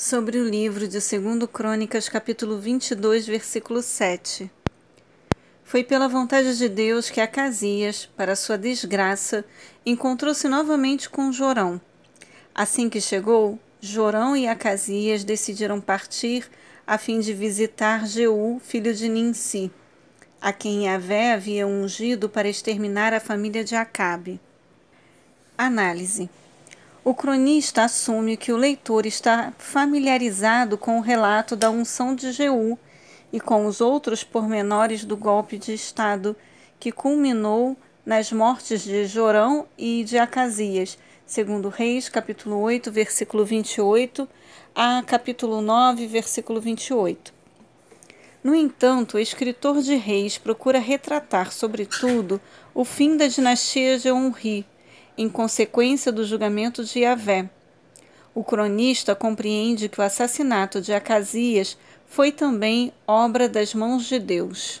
sobre o livro de 2 Crônicas, capítulo 22, versículo 7. Foi pela vontade de Deus que Acasias, para sua desgraça, encontrou-se novamente com Jorão. Assim que chegou, Jorão e Acasias decidiram partir a fim de visitar Jeú, filho de Ninsi, a quem Yahvé havia ungido para exterminar a família de Acabe. Análise o cronista assume que o leitor está familiarizado com o relato da unção de Jeú e com os outros pormenores do golpe de Estado que culminou nas mortes de Jorão e de Acasias, segundo Reis, capítulo 8, versículo 28 a capítulo 9, versículo 28. No entanto, o escritor de Reis procura retratar, sobretudo, o fim da dinastia de Onri, em consequência do julgamento de Yahvé. O cronista compreende que o assassinato de Acasias foi também obra das mãos de Deus.